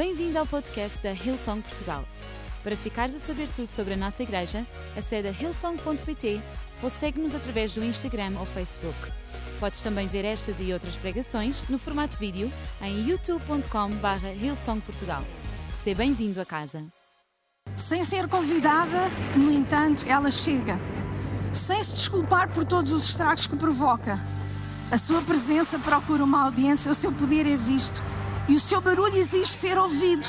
Bem-vindo ao podcast da Hillsong Portugal. Para ficares a saber tudo sobre a nossa igreja, acede a hillsong.pt ou segue-nos através do Instagram ou Facebook. Podes também ver estas e outras pregações no formato vídeo em youtube.com.br hillsongportugal. Seja bem-vindo a casa. Sem ser convidada, no entanto, ela chega. Sem se desculpar por todos os estragos que provoca. A sua presença procura uma audiência, o seu poder é visto e o seu barulho exige ser ouvido.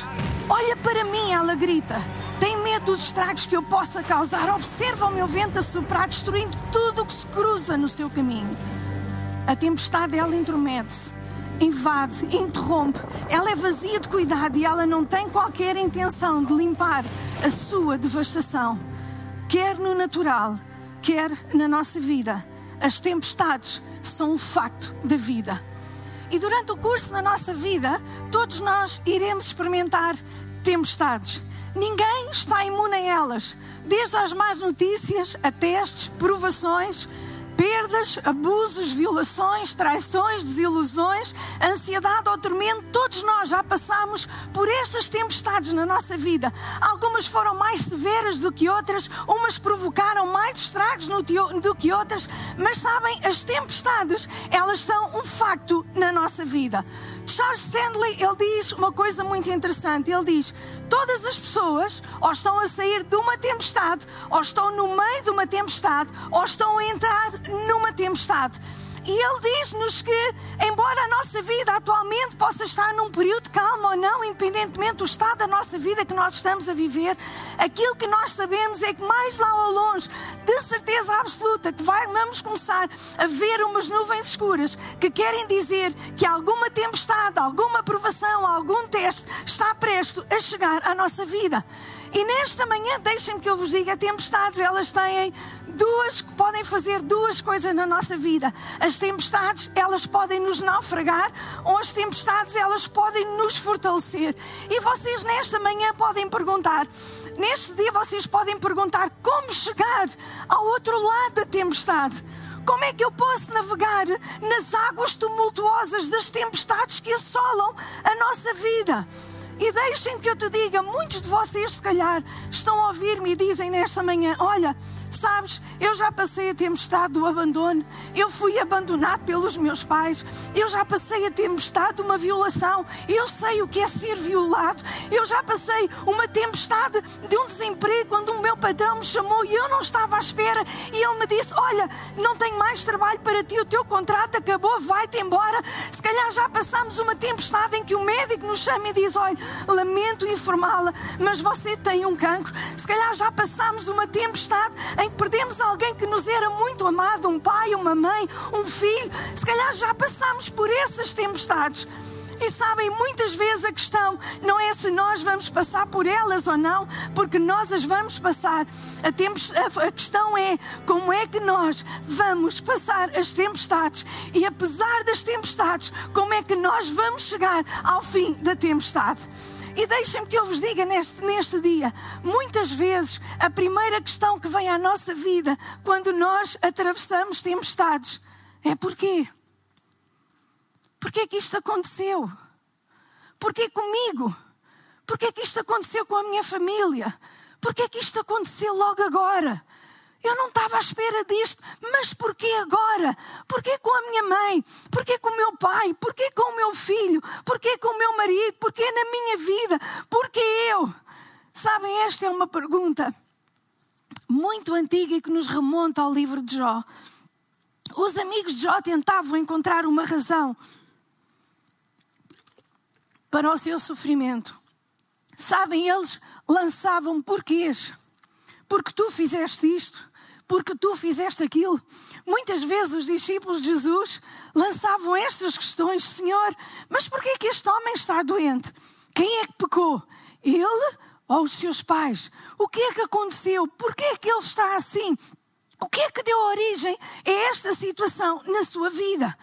Olha para mim, ela grita. Tem medo dos estragos que eu possa causar. Observa o meu vento a soprar, destruindo tudo o que se cruza no seu caminho. A tempestade, ela intromete-se, invade, interrompe. Ela é vazia de cuidado e ela não tem qualquer intenção de limpar a sua devastação, quer no natural, quer na nossa vida. As tempestades são um facto da vida. E durante o curso na nossa vida, todos nós iremos experimentar tempestades. Ninguém está imune a elas, desde as más notícias a testes, provações, perdas, abusos, violações, traições, desilusões, ansiedade ou tormento, todos nós já passamos por estas tempestades na nossa vida. Algumas foram mais severas do que outras, umas provocaram mais estragos do que outras, mas sabem, as tempestades, elas são um facto na nossa vida. Charles Stanley, ele diz uma coisa muito interessante. Ele diz: todas as pessoas ou estão a sair de uma tempestade, ou estão no meio de uma tempestade, ou estão a entrar numa tempestade. E ele diz-nos que, embora a nossa vida atualmente possa estar num período de calma ou não, independentemente do estado da nossa vida que nós estamos a viver, aquilo que nós sabemos é que mais lá ao longe, de certeza absoluta, que vamos começar a ver umas nuvens escuras que querem dizer que alguma tempestade, alguma provação, algum teste está presto a chegar à nossa vida. E nesta manhã, deixem-me que eu vos diga, tempestades, elas têm duas, podem fazer duas coisas na nossa vida. As tempestades, elas podem nos naufragar, ou as tempestades, elas podem nos fortalecer. E vocês nesta manhã podem perguntar, neste dia vocês podem perguntar como chegar ao outro lado da tempestade. Como é que eu posso navegar nas águas tumultuosas das tempestades que assolam a nossa vida? E deixem que eu te diga, muitos de vocês, se calhar, estão a ouvir-me e dizem nesta manhã: Olha, sabes, eu já passei a tempestade do abandono, eu fui abandonado pelos meus pais, eu já passei a tempestade de uma violação, eu sei o que é ser violado, eu já passei uma tempestade de um desemprego quando o meu patrão me chamou e eu não estava à espera. E ele me disse: Olha, não tenho mais trabalho para ti, o teu contrato acabou, vai-te embora. Se calhar já passamos uma tempestade em que o médico nos chama e diz: Olha, lamento informá-la, mas você tem um cancro. Se calhar já passamos uma tempestade em que perdemos alguém que nos era muito amado, um pai, uma mãe, um filho. Se calhar já passamos por essas tempestades. E sabem, muitas vezes a questão não é se nós vamos passar por elas ou não, porque nós as vamos passar. A, a questão é como é que nós vamos passar as tempestades. E apesar das tempestades, como é que nós vamos chegar ao fim da tempestade. E deixem-me que eu vos diga neste, neste dia: muitas vezes a primeira questão que vem à nossa vida quando nós atravessamos tempestades é porquê? Porquê que isto aconteceu? Porquê comigo? Porquê que isto aconteceu com a minha família? Porquê que isto aconteceu logo agora? Eu não estava à espera disto, mas porquê agora? Porquê com a minha mãe? Porquê com o meu pai? Porquê com o meu filho? Porquê com o meu marido? Porquê na minha vida? Porquê eu? Sabem, esta é uma pergunta muito antiga e que nos remonta ao livro de Jó. Os amigos de Jó tentavam encontrar uma razão para o seu sofrimento. Sabem, eles lançavam porquês. Porque tu fizeste isto, porque tu fizeste aquilo. Muitas vezes os discípulos de Jesus lançavam estas questões: Senhor, mas porquê que este homem está doente? Quem é que pecou? Ele ou os seus pais? O que é que aconteceu? Porquê é que ele está assim? O que é que deu origem a esta situação na sua vida?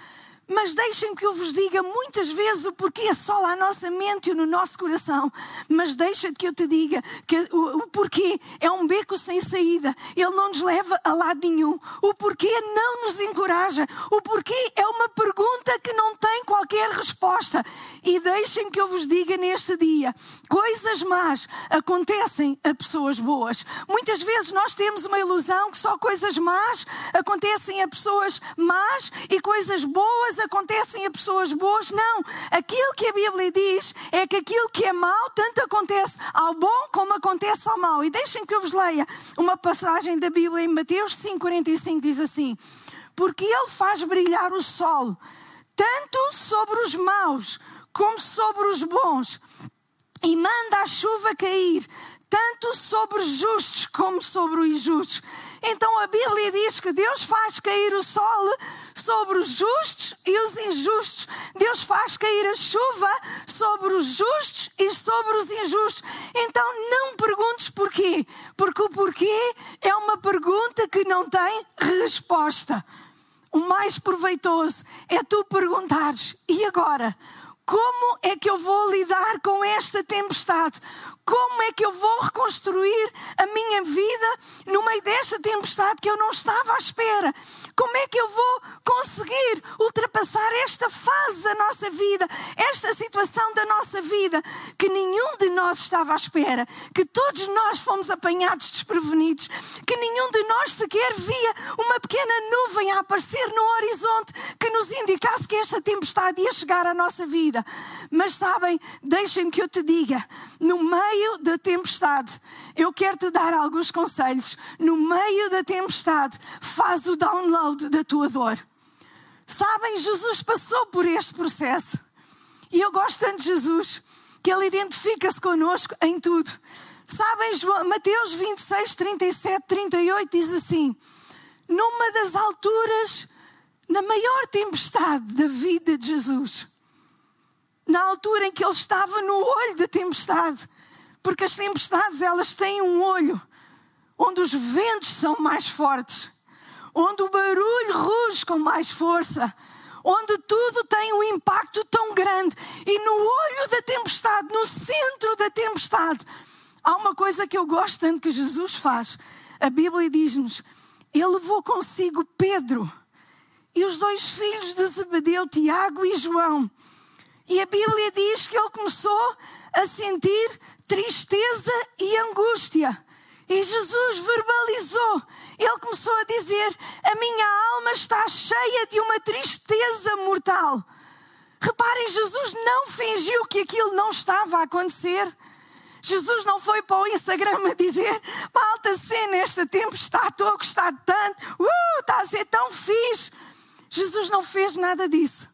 Mas deixem que eu vos diga muitas vezes o porquê só à nossa mente e no nosso coração. Mas deixa que eu te diga que o, o, porquê é um beco sem saída. Ele não nos leva a lado nenhum. O porquê não nos encoraja. O porquê é uma pergunta que não tem qualquer resposta. E deixem que eu vos diga neste dia: coisas más acontecem a pessoas boas. Muitas vezes nós temos uma ilusão que só coisas más acontecem a pessoas más e coisas boas acontecem a pessoas boas. Não. Aquilo que a Bíblia diz é que aquilo que é mau tanto acontece ao bom como acontece ao mau. E deixem que eu vos leia uma passagem da Bíblia em Mateus 5,45 diz assim: Porque Ele faz brilhar o sol tanto sobre os maus como sobre os bons, e manda a chuva cair tanto sobre os justos como sobre os injustos. Então a Bíblia diz que Deus faz cair o sol sobre os justos e os injustos. Deus faz cair a chuva sobre os justos e sobre os injustos. Então não perguntes porquê, porque o porquê é uma pergunta que não tem resposta. O mais proveitoso é tu perguntares: e agora? Como é que eu vou lidar com esta tempestade? Como é que eu vou reconstruir a minha vida no meio desta tempestade que eu não estava à espera? Como é que eu vou conseguir ultrapassar esta fase da nossa vida, esta situação da nossa vida que nenhum de nós estava à espera, que todos nós fomos apanhados desprevenidos, que nenhum de nós sequer via uma pequena nuvem a aparecer no horizonte que nos indicasse que esta tempestade ia chegar à nossa vida? Mas sabem, deixem-me que eu te diga, no meio meio da tempestade, eu quero te dar alguns conselhos. No meio da tempestade, faz o download da tua dor. Sabem, Jesus passou por este processo. E eu gosto tanto de Jesus, que ele identifica-se connosco em tudo. Sabem, Mateus 26, 37, 38 diz assim: Numa das alturas, na maior tempestade da vida de Jesus, na altura em que ele estava no olho da tempestade, porque as tempestades, elas têm um olho onde os ventos são mais fortes, onde o barulho ruge com mais força, onde tudo tem um impacto tão grande. E no olho da tempestade, no centro da tempestade, há uma coisa que eu gosto tanto que Jesus faz. A Bíblia diz-nos: Ele levou consigo Pedro e os dois filhos de Zebedeu, Tiago e João. E a Bíblia diz que ele começou a sentir tristeza e angústia. E Jesus verbalizou. Ele começou a dizer: A minha alma está cheia de uma tristeza mortal. Reparem, Jesus não fingiu que aquilo não estava a acontecer. Jesus não foi para o Instagram a dizer: Malta, cena, esta tempestade, estou a gostar tanto, uh, está a ser tão fixe. Jesus não fez nada disso.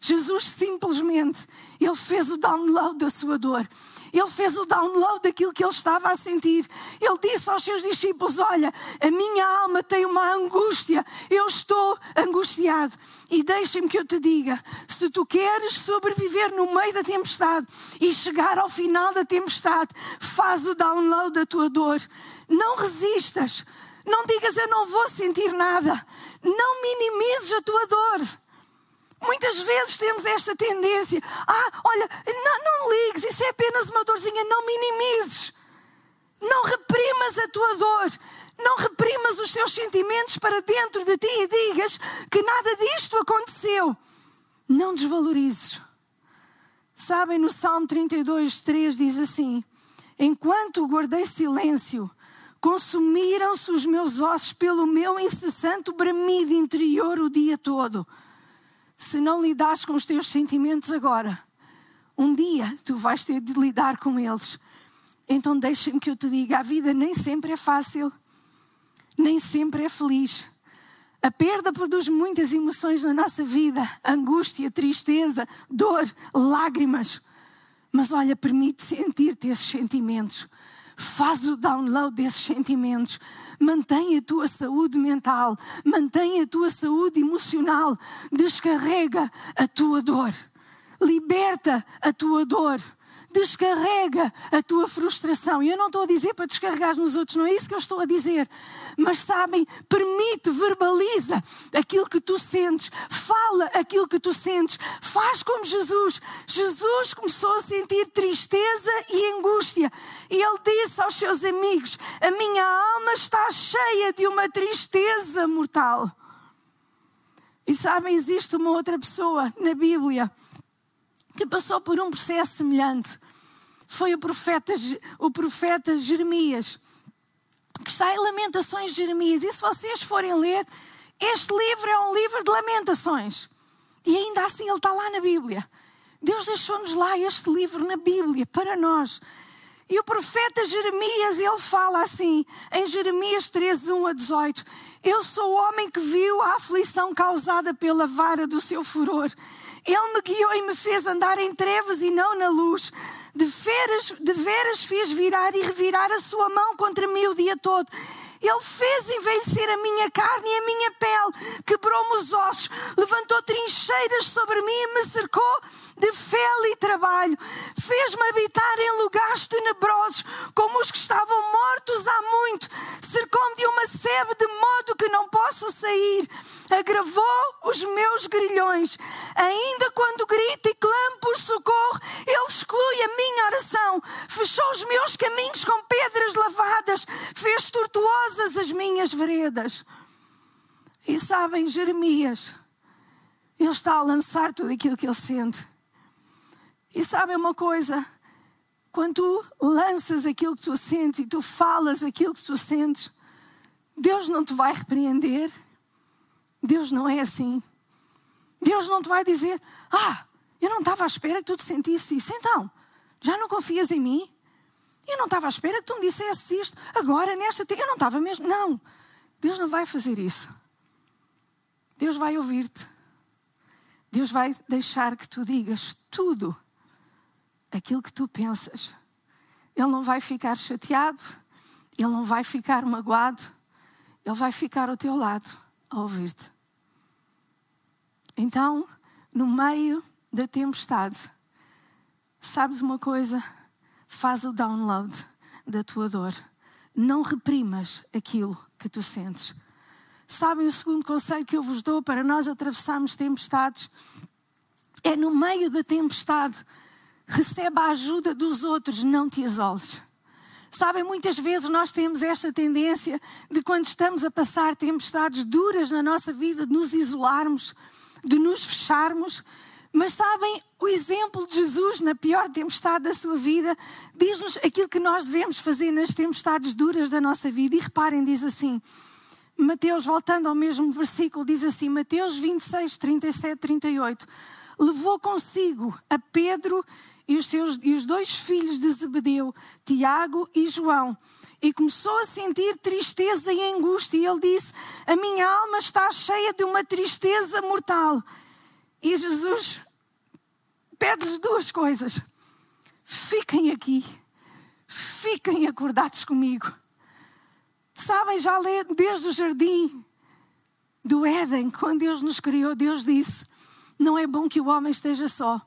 Jesus simplesmente, ele fez o download da sua dor. Ele fez o download daquilo que ele estava a sentir. Ele disse aos seus discípulos: Olha, a minha alma tem uma angústia, eu estou angustiado. E deixem-me que eu te diga: se tu queres sobreviver no meio da tempestade e chegar ao final da tempestade, faz o download da tua dor. Não resistas. Não digas eu não vou sentir nada. Não minimizes a tua dor. Muitas vezes temos esta tendência. Ah, olha, não, não ligues, isso é apenas uma dorzinha. Não minimizes. Não reprimas a tua dor. Não reprimas os teus sentimentos para dentro de ti e digas que nada disto aconteceu. Não desvalorizes. Sabem, no Salmo 32, 3 diz assim: Enquanto guardei silêncio, consumiram-se os meus ossos pelo meu incessante bramido interior o dia todo se não lidares com os teus sentimentos agora, um dia tu vais ter de lidar com eles. Então deixa-me que eu te diga: a vida nem sempre é fácil, nem sempre é feliz. A perda produz muitas emoções na nossa vida: angústia, tristeza, dor, lágrimas. Mas olha, permite sentir-te esses sentimentos. Faz o download desses sentimentos. Mantém a tua saúde mental. Mantém a tua saúde emocional. Descarrega a tua dor. Liberta a tua dor. Descarrega a tua frustração. E eu não estou a dizer para descarregar nos outros, não é isso que eu estou a dizer. Mas sabem, permite, verbaliza aquilo que tu sentes, fala aquilo que tu sentes, faz como Jesus. Jesus começou a sentir tristeza e angústia. E ele disse aos seus amigos: A minha alma está cheia de uma tristeza mortal. E sabem, existe uma outra pessoa na Bíblia que passou por um processo semelhante. Foi o profeta, o profeta Jeremias, que está em Lamentações de Jeremias. E se vocês forem ler, este livro é um livro de lamentações. E ainda assim ele está lá na Bíblia. Deus deixou-nos lá este livro na Bíblia para nós. E o profeta Jeremias, ele fala assim, em Jeremias 13, 1 a 18: Eu sou o homem que viu a aflição causada pela vara do seu furor. Ele me guiou e me fez andar em trevas e não na luz. De veras, de veras fez virar e revirar a sua mão contra mim o dia todo. Ele fez envelhecer a minha carne e a minha pele, quebrou-me os ossos, levantou trincheiras sobre mim e me cercou de fel e trabalho. Fez-me habitar em lugares tenebrosos, como os que estavam mortos há muito. Cercou-me de uma sebe de modo que não posso sair. Agravou os meus grilhões. Ainda quando grito e clamo por socorro, ele exclui a minha oração. Fechou os meus caminhos com pedras lavadas. Fez tortuosas as minhas veredas. E sabem, Jeremias, ele está a lançar tudo aquilo que ele sente. E sabem uma coisa? Quando tu lanças aquilo que tu sentes e tu falas aquilo que tu sentes, Deus não te vai repreender. Deus não é assim. Deus não te vai dizer: Ah, eu não estava à espera que tu te sentisse isso. Então, já não confias em mim? Eu não estava à espera que tu me dissesse isto. Agora, nesta. Eu não estava mesmo. Não. Deus não vai fazer isso. Deus vai ouvir-te. Deus vai deixar que tu digas tudo aquilo que tu pensas. Ele não vai ficar chateado, ele não vai ficar magoado, ele vai ficar ao teu lado a ouvir-te. Então, no meio da tempestade, sabes uma coisa? Faz o download da tua dor. Não reprimas aquilo que tu sentes. Sabem o segundo conselho que eu vos dou para nós atravessarmos tempestades? É no meio da tempestade recebe a ajuda dos outros, não te isoles. Sabem, muitas vezes nós temos esta tendência de, quando estamos a passar tempestades duras na nossa vida, de nos isolarmos, de nos fecharmos. Mas sabem, o exemplo de Jesus na pior tempestade da sua vida diz-nos aquilo que nós devemos fazer nas tempestades duras da nossa vida. E reparem, diz assim, Mateus, voltando ao mesmo versículo, diz assim, Mateus 26, 37, 38. Levou consigo a Pedro e os, seus, e os dois filhos de Zebedeu, Tiago e João. E começou a sentir tristeza e angústia. E ele disse: A minha alma está cheia de uma tristeza mortal. E Jesus pede-lhes duas coisas: fiquem aqui, fiquem acordados comigo. Sabem, já lê desde o jardim do Éden, quando Deus nos criou, Deus disse: Não é bom que o homem esteja só.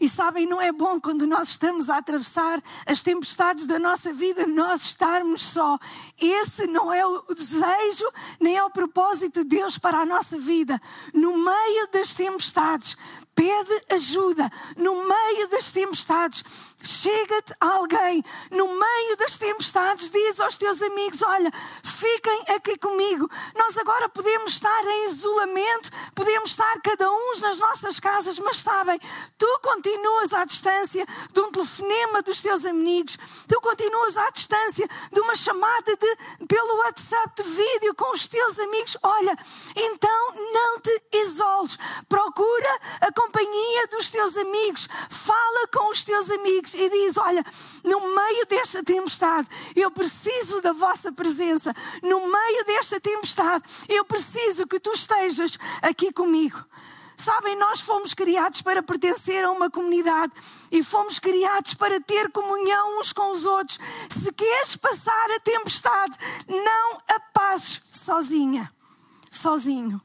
E sabem, não é bom quando nós estamos a atravessar as tempestades da nossa vida, nós estarmos só. Esse não é o desejo, nem é o propósito de Deus para a nossa vida. No meio das tempestades, pede ajuda no meio das tempestades. Chega-te alguém no meio das tempestades, diz aos teus amigos: Olha, fiquem aqui comigo. Nós agora podemos estar em isolamento, podemos estar cada um nas nossas casas, mas sabem, tu continuas à distância de um telefonema dos teus amigos, tu continuas à distância de uma chamada de, pelo WhatsApp de vídeo com os teus amigos. Olha, então não te isoles, procura a companhia dos teus amigos, fala com os teus amigos e diz: Olha, no meio desta tempestade, eu preciso da vossa presença. No meio desta tempestade, eu preciso que tu estejas aqui comigo. Sabem, nós fomos criados para pertencer a uma comunidade e fomos criados para ter comunhão uns com os outros. Se queres passar a tempestade, não a passes sozinha, sozinho.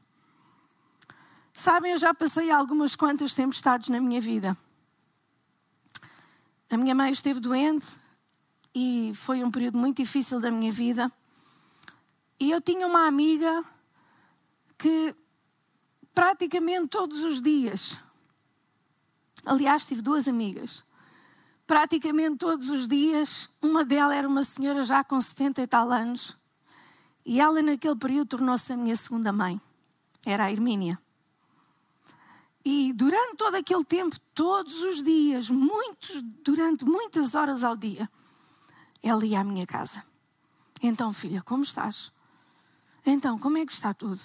Sabem, eu já passei algumas quantas tempestades na minha vida. A minha mãe esteve doente e foi um período muito difícil da minha vida. E eu tinha uma amiga que praticamente todos os dias, aliás, tive duas amigas, praticamente todos os dias, uma delas era uma senhora já com 70 e tal anos, e ela naquele período tornou-se a minha segunda mãe, era a Hermínia. E durante todo aquele tempo, todos os dias, muitos, durante muitas horas ao dia, ela ia à minha casa. Então, filha, como estás? Então, como é que está tudo?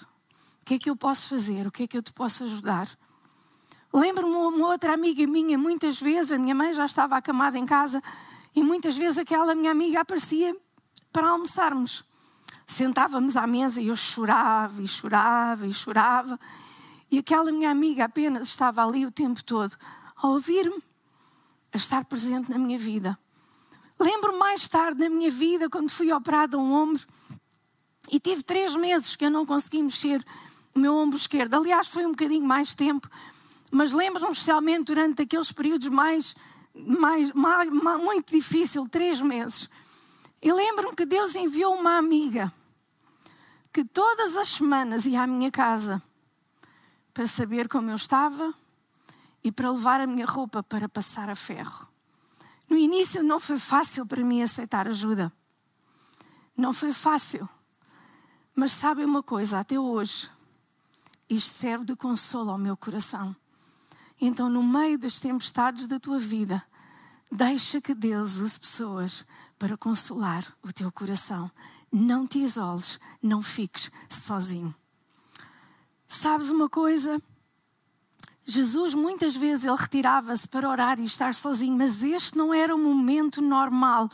O que é que eu posso fazer? O que é que eu te posso ajudar? Lembro-me uma outra amiga minha, muitas vezes, a minha mãe já estava acamada em casa, e muitas vezes aquela minha amiga aparecia para almoçarmos. Sentávamos à mesa e eu chorava e chorava e chorava. E aquela minha amiga apenas estava ali o tempo todo a ouvir-me, a estar presente na minha vida. Lembro mais tarde na minha vida, quando fui operada um ombro, e tive três meses que eu não consegui mexer o meu ombro esquerdo. Aliás, foi um bocadinho mais tempo, mas lembro-me especialmente durante aqueles períodos mais, mais, mais, mais muito difícil, três meses. E lembro-me que Deus enviou uma amiga que todas as semanas ia à minha casa para saber como eu estava e para levar a minha roupa para passar a ferro. No início não foi fácil para mim aceitar ajuda. Não foi fácil. Mas sabem uma coisa, até hoje, isto serve de consolo ao meu coração. Então, no meio das tempestades da tua vida, deixa que Deus use pessoas para consolar o teu coração. Não te isoles, não fiques sozinho. Sabes uma coisa? Jesus muitas vezes ele retirava-se para orar e estar sozinho, mas este não era um momento normal.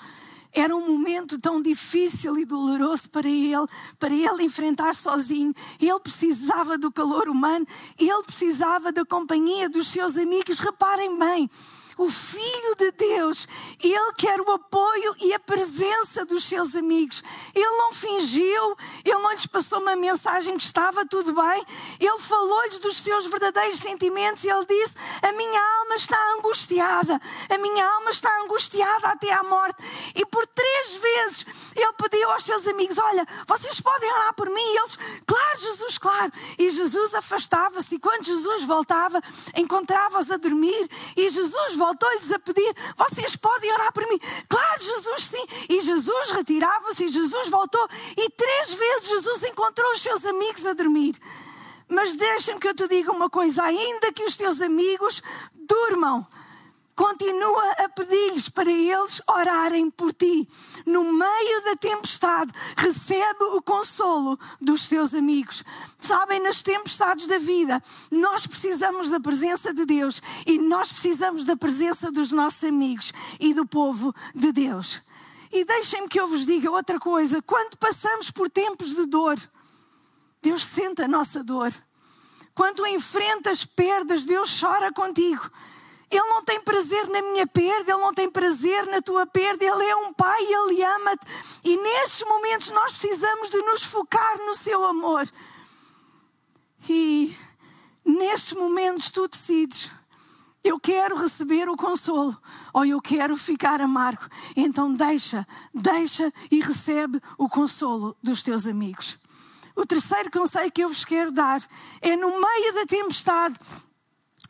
Era um momento tão difícil e doloroso para ele, para ele enfrentar sozinho. Ele precisava do calor humano, ele precisava da companhia dos seus amigos. Reparem bem, o Filho de Deus, ele quer o apoio e a presença dos seus amigos. Ele não fingiu, ele não lhes passou uma mensagem que estava tudo bem, ele falou-lhes dos seus verdadeiros sentimentos e ele disse: A minha alma está angustiada, a minha alma está angustiada até à morte. E por três vezes ele pediu aos seus amigos: Olha, vocês podem orar por mim? E eles, claro, Jesus, claro. E Jesus afastava-se, e quando Jesus voltava, encontrava-os a dormir, e Jesus voltava voltou-lhes a pedir: Vocês podem orar por mim? Claro, Jesus, sim. E Jesus retirava-se e Jesus voltou. E três vezes Jesus encontrou os seus amigos a dormir. Mas deixa-me que eu te diga uma coisa: ainda que os teus amigos durmam, continua a pedir-lhes para eles orarem por ti. No meio da tempestade, recebe o consolo dos teus amigos. Sabem, nas tempestades da vida, nós precisamos da presença de Deus e nós precisamos da presença dos nossos amigos e do povo de Deus. E deixem-me que eu vos diga outra coisa: quando passamos por tempos de dor, Deus sente a nossa dor. Quando enfrentas perdas, Deus chora contigo. Ele não tem prazer na minha perda, Ele não tem prazer na tua perda. Ele é um Pai, Ele ama-te. E nestes momentos nós precisamos de nos focar no Seu amor. E nestes momentos tu decides. Eu quero receber o consolo ou eu quero ficar amargo. Então deixa, deixa e recebe o consolo dos teus amigos. O terceiro conselho que eu vos quero dar é no meio da tempestade,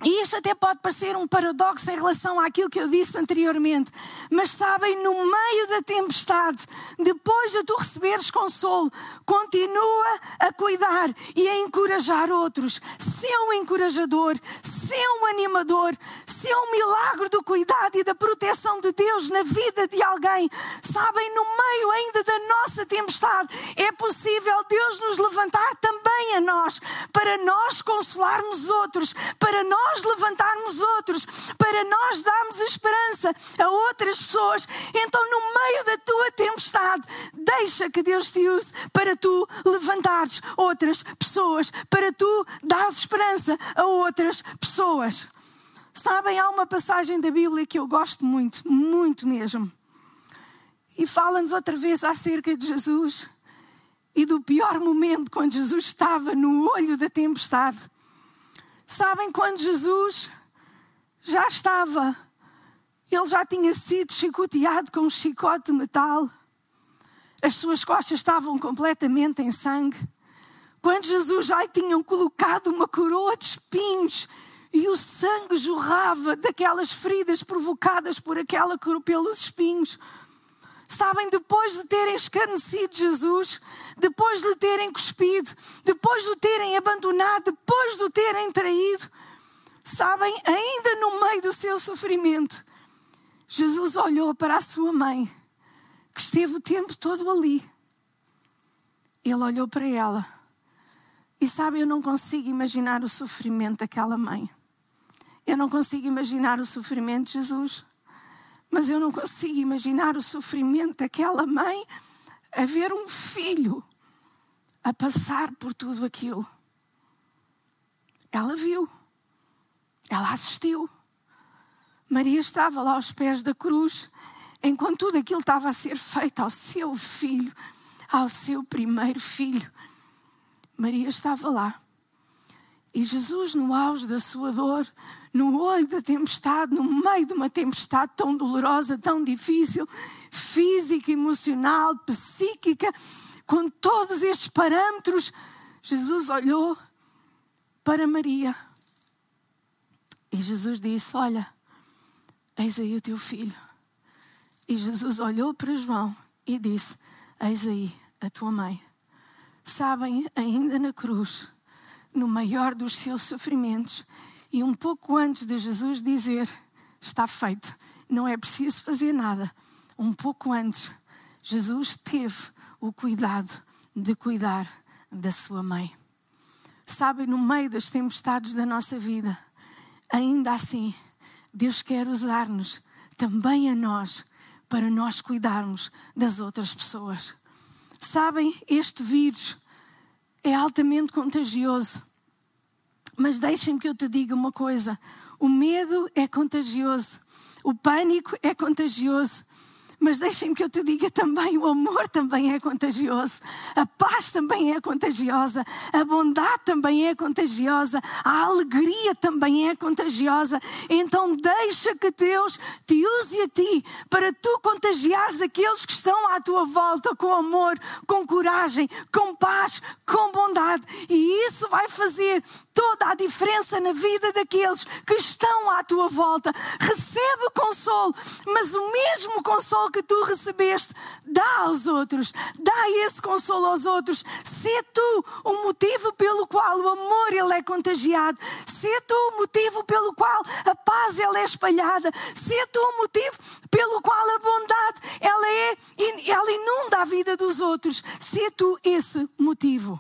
e isto até pode parecer um paradoxo em relação àquilo que eu disse anteriormente, mas sabem, no meio da tempestade, depois de tu receberes consolo, continua a cuidar e a encorajar outros. Ser um encorajador, ser um animador, ser um milagre do cuidado e da proteção de Deus na vida de alguém. Sabem, no meio ainda da nossa tempestade, é possível Deus nos levantar também a nós, para nós consolarmos outros, para nós nós levantarmos outros, para nós darmos esperança a outras pessoas. Então, no meio da tua tempestade, deixa que Deus te use para tu levantares outras pessoas, para tu dares esperança a outras pessoas. Sabem, há uma passagem da Bíblia que eu gosto muito, muito mesmo. E fala-nos outra vez acerca de Jesus e do pior momento quando Jesus estava no olho da tempestade. Sabem quando Jesus já estava, Ele já tinha sido chicoteado com um chicote de metal. As suas costas estavam completamente em sangue. Quando Jesus já tinham colocado uma coroa de espinhos e o sangue jorrava daquelas feridas provocadas por aquela pelos espinhos. Sabem, depois de terem escarnecido Jesus, depois de lhe terem cuspido, depois de o terem abandonado, depois de o terem traído, sabem, ainda no meio do seu sofrimento, Jesus olhou para a sua mãe, que esteve o tempo todo ali. Ele olhou para ela. E sabe, eu não consigo imaginar o sofrimento daquela mãe. Eu não consigo imaginar o sofrimento de Jesus. Mas eu não consigo imaginar o sofrimento daquela mãe a ver um filho a passar por tudo aquilo. Ela viu, ela assistiu. Maria estava lá aos pés da cruz, enquanto tudo aquilo estava a ser feito ao seu filho, ao seu primeiro filho. Maria estava lá. E Jesus, no auge da sua dor, no olho da tempestade, no meio de uma tempestade tão dolorosa, tão difícil, física, emocional, psíquica, com todos estes parâmetros, Jesus olhou para Maria. E Jesus disse: Olha, eis aí o teu filho. E Jesus olhou para João e disse: Eis aí a tua mãe. Sabem, ainda na cruz, no maior dos seus sofrimentos, e um pouco antes de Jesus dizer: Está feito, não é preciso fazer nada. Um pouco antes, Jesus teve o cuidado de cuidar da sua mãe. Sabem, no meio das tempestades da nossa vida, ainda assim, Deus quer usar-nos, também a nós, para nós cuidarmos das outras pessoas. Sabem, este vírus é altamente contagioso. Mas deixem-me que eu te diga uma coisa: o medo é contagioso, o pânico é contagioso, mas deixem-me que eu te diga também: o amor também é contagioso, a paz também é contagiosa, a bondade também é contagiosa, a alegria também é contagiosa. Então, deixa que Deus te use a ti para tu contagiares aqueles que estão à tua volta com amor, com coragem, com paz, com bondade. E isso vai fazer toda a diferença na vida daqueles que estão à tua volta. Recebe consolo, mas o mesmo consolo que tu recebeste, dá aos outros, dá esse consolo aos outros. Se tu o motivo pelo qual o amor ele é contagiado, se tu o motivo pelo qual a paz ela é espalhada, se tu o motivo pelo qual a bondade ela é, ela inunda a vida dos outros, se tu esse motivo.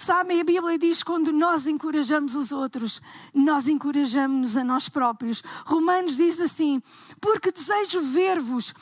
Sabem, a Bíblia diz quando nós encorajamos os outros, nós encorajamos-nos a nós próprios. Romanos diz assim: Porque desejo ver-vos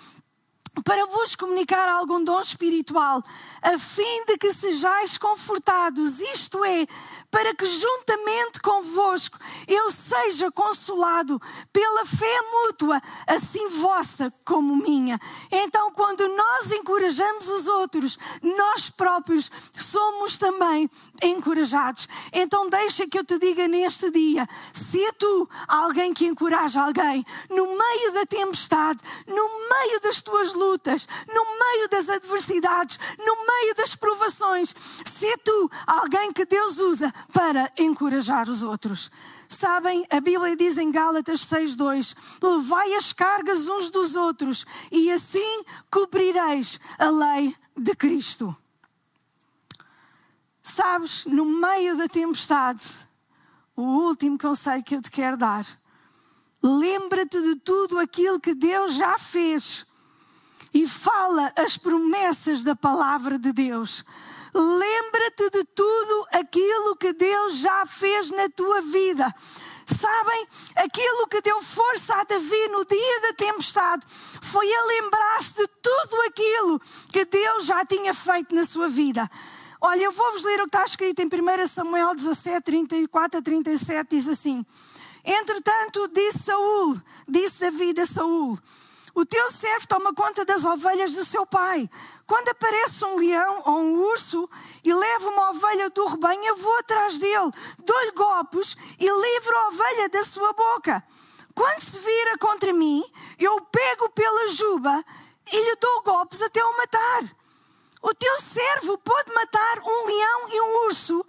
para vos comunicar algum dom espiritual, a fim de que sejais confortados, isto é, para que juntamente convosco eu seja consolado pela fé mútua, assim vossa como minha. Então, quando nós encorajamos os outros, nós próprios somos também encorajados. Então, deixa que eu te diga neste dia: se é tu alguém que encoraja alguém no meio da tempestade, no meio das tuas lutas, no meio das adversidades, no meio das provações, se tu alguém que Deus usa para encorajar os outros. Sabem, a Bíblia diz em Gálatas 6:2: "Levai as cargas uns dos outros, e assim cubrireis a lei de Cristo." Sabes, no meio da tempestade, o último conselho que eu te quero dar, lembra-te de tudo aquilo que Deus já fez e fala as promessas da palavra de Deus. Lembra-te de tudo aquilo que Deus já fez na tua vida. Sabem, aquilo que deu força a Davi no dia da tempestade foi a lembrar-se de tudo aquilo que Deus já tinha feito na sua vida. Olha, eu vou-vos ler o que está escrito em 1 Samuel 17, 34 a 37, diz assim: Entretanto, disse Saul, disse Davi a Saul: o teu servo toma conta das ovelhas do seu pai. Quando aparece um leão ou um urso e leva uma ovelha do rebanho, eu vou atrás dele, dou-lhe golpes e livro a ovelha da sua boca. quando se vira contra mim, eu pego pela juba e lhe dou golpes até o matar. O teu servo pode matar um leão e um urso.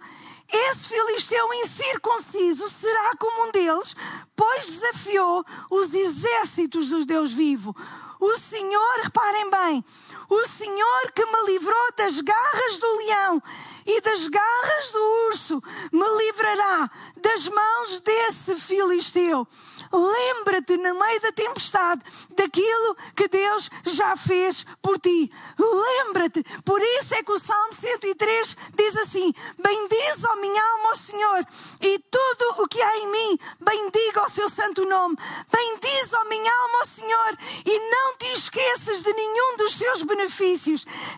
Esse filisteu incircunciso será como um deles, pois desafiou os exércitos dos Deus vivo. O Senhor, reparem bem, o Senhor que me livrou das garras do leão e das garras do urso, me livrará das mãos desse filisteu. Lembra-te, no meio da tempestade, daquilo que Deus já fez por ti. Lembra-te. Por isso é que o Salmo 103 diz assim: Bendiz, ó minha alma, ao Senhor, e tudo o que há em mim, bendiga o seu santo nome. Bendiz, ó minha alma, ao Senhor, e não te esqueças de nenhum dos seus benefícios.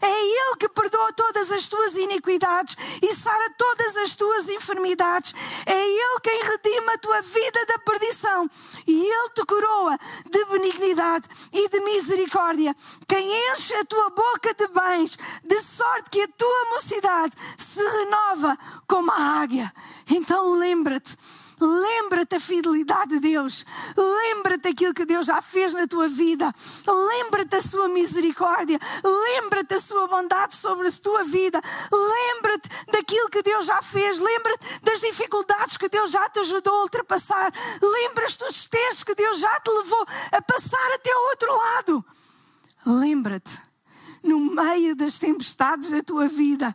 É Ele que perdoa todas as tuas iniquidades e sara todas as tuas enfermidades. É Ele quem redima a tua vida da perdição e Ele te coroa de benignidade e de misericórdia. Quem enche a tua boca de bens, de sorte que a tua mocidade se renova como a águia. Então lembra-te Lembra-te a fidelidade de Deus. Lembra-te aquilo que Deus já fez na tua vida. Lembra-te a sua misericórdia. Lembra-te a sua bondade sobre a tua vida. Lembra-te daquilo que Deus já fez. Lembra-te das dificuldades que Deus já te ajudou a ultrapassar. Lembra-te dos testes que Deus já te levou a passar até o outro lado. Lembra-te, no meio das tempestades da tua vida,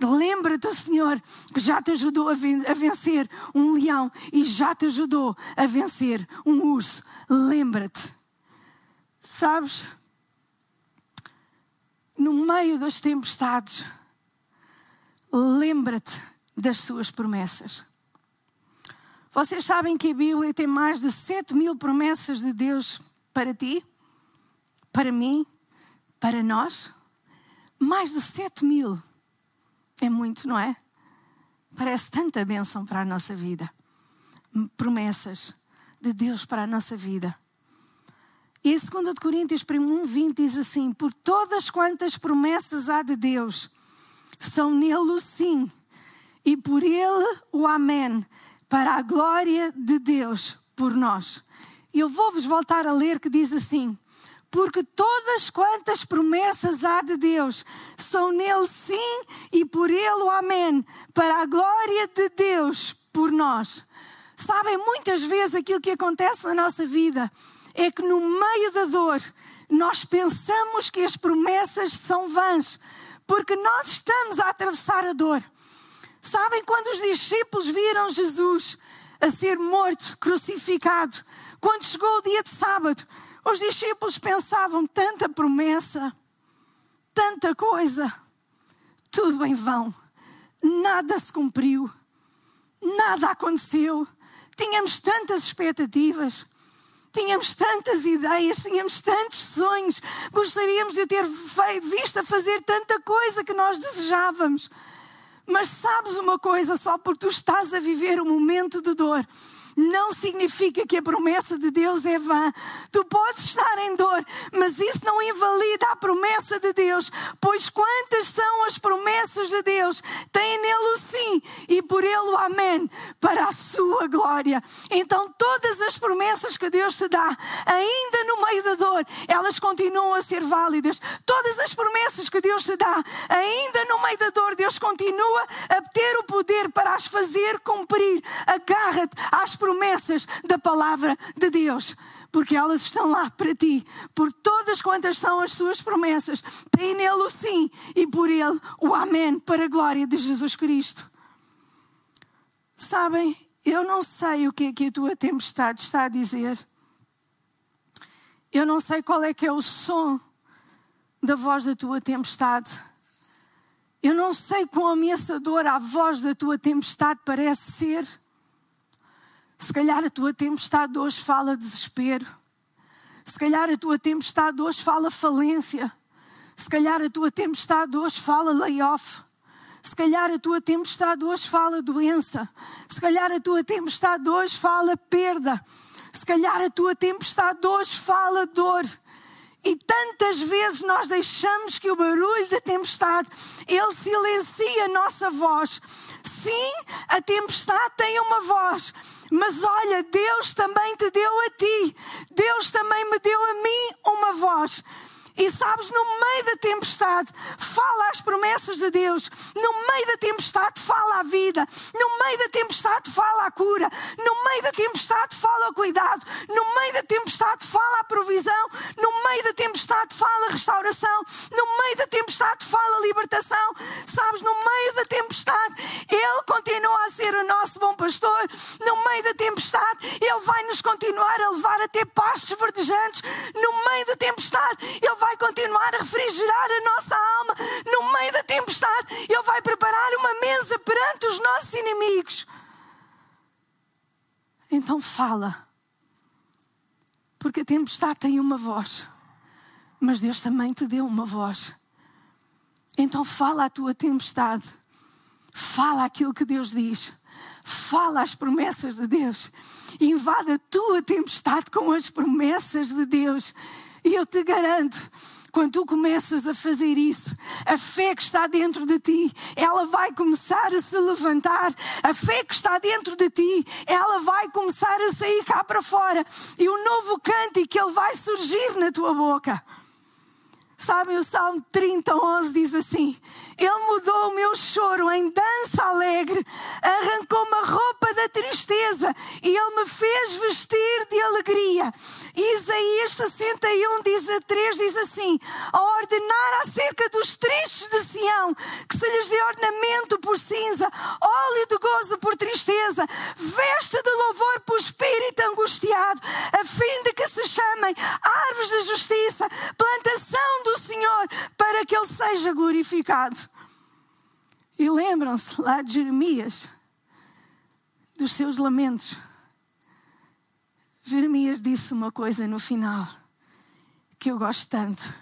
Lembra-te, Senhor, que já te ajudou a vencer um leão e já te ajudou a vencer um urso. Lembra-te. Sabes, no meio das tempestades, lembra-te das suas promessas. Vocês sabem que a Bíblia tem mais de 7 mil promessas de Deus para ti, para mim, para nós? Mais de 7 mil. É muito, não é? Parece tanta bênção para a nossa vida. Promessas de Deus para a nossa vida. E em 2 Coríntios 1, 20 diz assim: Por todas quantas promessas há de Deus, são nele o sim, e por ele o amém, para a glória de Deus por nós. Eu vou-vos voltar a ler que diz assim: porque todas quantas promessas há de Deus são nele sim e por ele amém, para a glória de Deus por nós. Sabem, muitas vezes aquilo que acontece na nossa vida é que no meio da dor nós pensamos que as promessas são vãs, porque nós estamos a atravessar a dor. Sabem quando os discípulos viram Jesus a ser morto, crucificado, quando chegou o dia de sábado, os discípulos pensavam tanta promessa, tanta coisa, tudo em vão. Nada se cumpriu, nada aconteceu. Tínhamos tantas expectativas, tínhamos tantas ideias, tínhamos tantos sonhos, gostaríamos de ter visto a fazer tanta coisa que nós desejávamos. Mas sabes uma coisa, só porque tu estás a viver um momento de dor, não significa que a promessa de Deus é vã. Tu podes estar em dor, mas isso não invalida a promessa de Deus, pois quantas são as promessas de Deus? Tem nele o sim e por ele o amém, para a sua glória. Então, todas as promessas que Deus te dá, ainda no meio da dor, elas continuam a ser válidas. Todas as promessas que Deus te dá, ainda no meio da dor, Deus continua a ter o poder para as fazer cumprir. Agarra-te às promessas promessas da palavra de Deus, porque elas estão lá para ti, por todas quantas são as suas promessas. Tem nele o sim e por ele o amém, para a glória de Jesus Cristo. Sabem, eu não sei o que é que a tua tempestade está a dizer. Eu não sei qual é que é o som da voz da tua tempestade. Eu não sei quão ameaçadora a voz da tua tempestade parece ser. Se calhar a tua tempestade hoje fala desespero. Se calhar a tua tempestade hoje fala falência. Se calhar a tua tempestade hoje fala layoff. Se calhar a tua tempestade hoje fala doença. Se calhar a tua tempestade hoje fala perda. Se calhar a tua tempestade hoje fala dor. E tantas vezes nós deixamos que o barulho da tempestade, ele silencia a nossa voz. Sim, a tempestade tem uma voz, mas olha, Deus também te deu a ti, Deus também me deu a mim uma voz. E sabes, no meio da tempestade, fala as promessas de Deus. No meio da tempestade, fala a vida. No meio da tempestade, fala a cura. No meio da tempestade, fala o cuidado. No meio da tempestade, fala a provisão. No meio da tempestade, fala a restauração. No meio da tempestade, fala a libertação. Sabes, no meio da tempestade, Ele continua a ser o nosso bom pastor. No meio da tempestade, Ele vai nos continuar a levar a ter pastos verdejantes. No meio da tempestade, Ele vai vai continuar a refrigerar a nossa alma no meio da tempestade. Ele vai preparar uma mesa perante os nossos inimigos. Então fala. Porque a tempestade tem uma voz. Mas Deus também te deu uma voz. Então fala a tua tempestade. Fala aquilo que Deus diz. Fala as promessas de Deus. Invada a tua tempestade com as promessas de Deus. E eu te garanto, quando tu começas a fazer isso, a fé que está dentro de ti, ela vai começar a se levantar. A fé que está dentro de ti, ela vai começar a sair cá para fora. E o novo cântico, ele vai surgir na tua boca. Sabem, o Salmo 30, 11 diz assim: Ele mudou o meu choro em dança alegre, arrancou-me a roupa da tristeza e Ele me fez vestir de alegria. Isaías 61, diz a 3, diz assim: A ordenar acerca dos tristes de Sião, que se lhes dê ornamento por cinza, óleo de gozo por tristeza, veste de louvor por espírito angustiado, a fim de que se chamem árvores de justiça, plantação seja glorificado. E lembram-se lá de Jeremias, dos seus lamentos. Jeremias disse uma coisa no final que eu gosto tanto,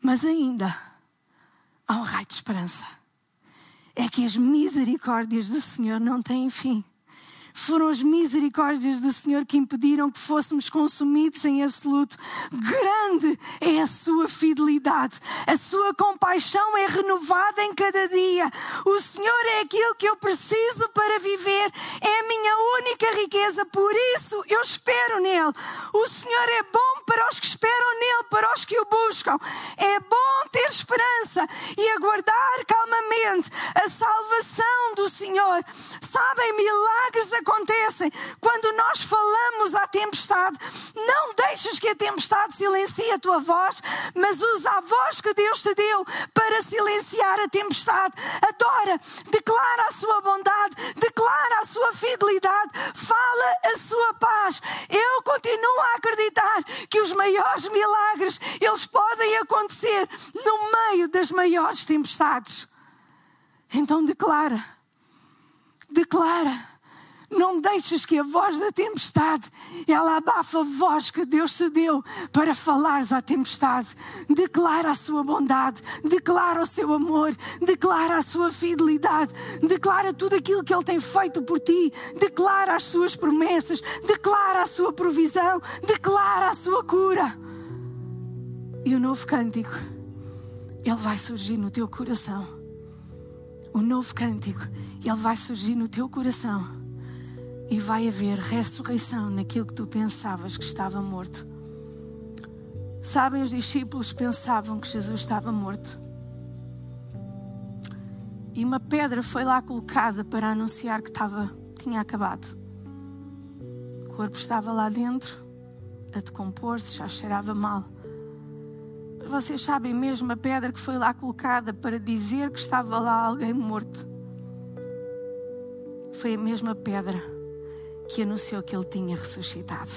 mas ainda há um raio de esperança. É que as misericórdias do Senhor não têm fim. Foram as misericórdias do Senhor que impediram que fôssemos consumidos em absoluto. Grande é a sua fidelidade, a sua compaixão é renovada em cada dia. O Senhor é aquilo que eu preciso para viver, é a minha única riqueza, por isso eu espero nele. O Senhor é bom para os que esperam nele, para os que o buscam. É bom ter esperança e aguardar calmamente a salvação do Senhor. Sabem, milagres acontecem quando nós falamos à tempestade. Não deixes que a tempestade silencie a tua voz, mas usa a voz que Deus te deu para silenciar a tempestade. Adora, declara a sua bondade, declara a sua fidelidade, fala a sua paz. Eu continuo a acreditar que os maiores milagres eles podem acontecer no meio das maiores tempestades. Então declara, declara não deixes que a voz da tempestade, ela abafa a voz que Deus te deu para falares à tempestade. Declara a sua bondade, declara o seu amor, declara a sua fidelidade, declara tudo aquilo que Ele tem feito por ti, declara as suas promessas, declara a sua provisão, declara a sua cura. E o novo cântico, ele vai surgir no teu coração. O novo cântico, ele vai surgir no teu coração e vai haver ressurreição naquilo que tu pensavas que estava morto. Sabem, os discípulos pensavam que Jesus estava morto. E uma pedra foi lá colocada para anunciar que estava, tinha acabado. O corpo estava lá dentro, a decompor-se, já cheirava mal. Mas vocês sabem mesmo a pedra que foi lá colocada para dizer que estava lá alguém morto. Foi a mesma pedra que anunciou que ele tinha ressuscitado.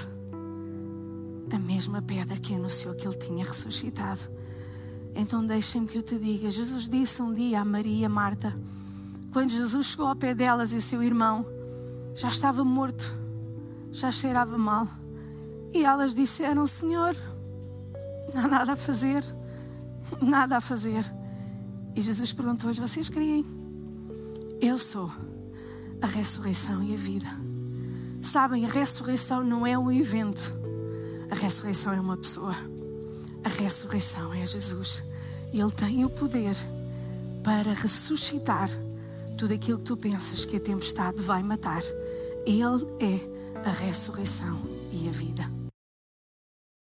A mesma pedra que anunciou que ele tinha ressuscitado. Então deixem-me que eu te diga: Jesus disse um dia a Maria e Marta, quando Jesus chegou ao pé delas e o seu irmão já estava morto, já cheirava mal. E elas disseram: Senhor, não há nada a fazer, nada a fazer. E Jesus perguntou-lhes: Vocês creem? Eu sou a ressurreição e a vida. Sabem, a ressurreição não é um evento, a ressurreição é uma pessoa. A ressurreição é Jesus. Ele tem o poder para ressuscitar tudo aquilo que tu pensas que a tempestade vai matar. Ele é a ressurreição e a vida.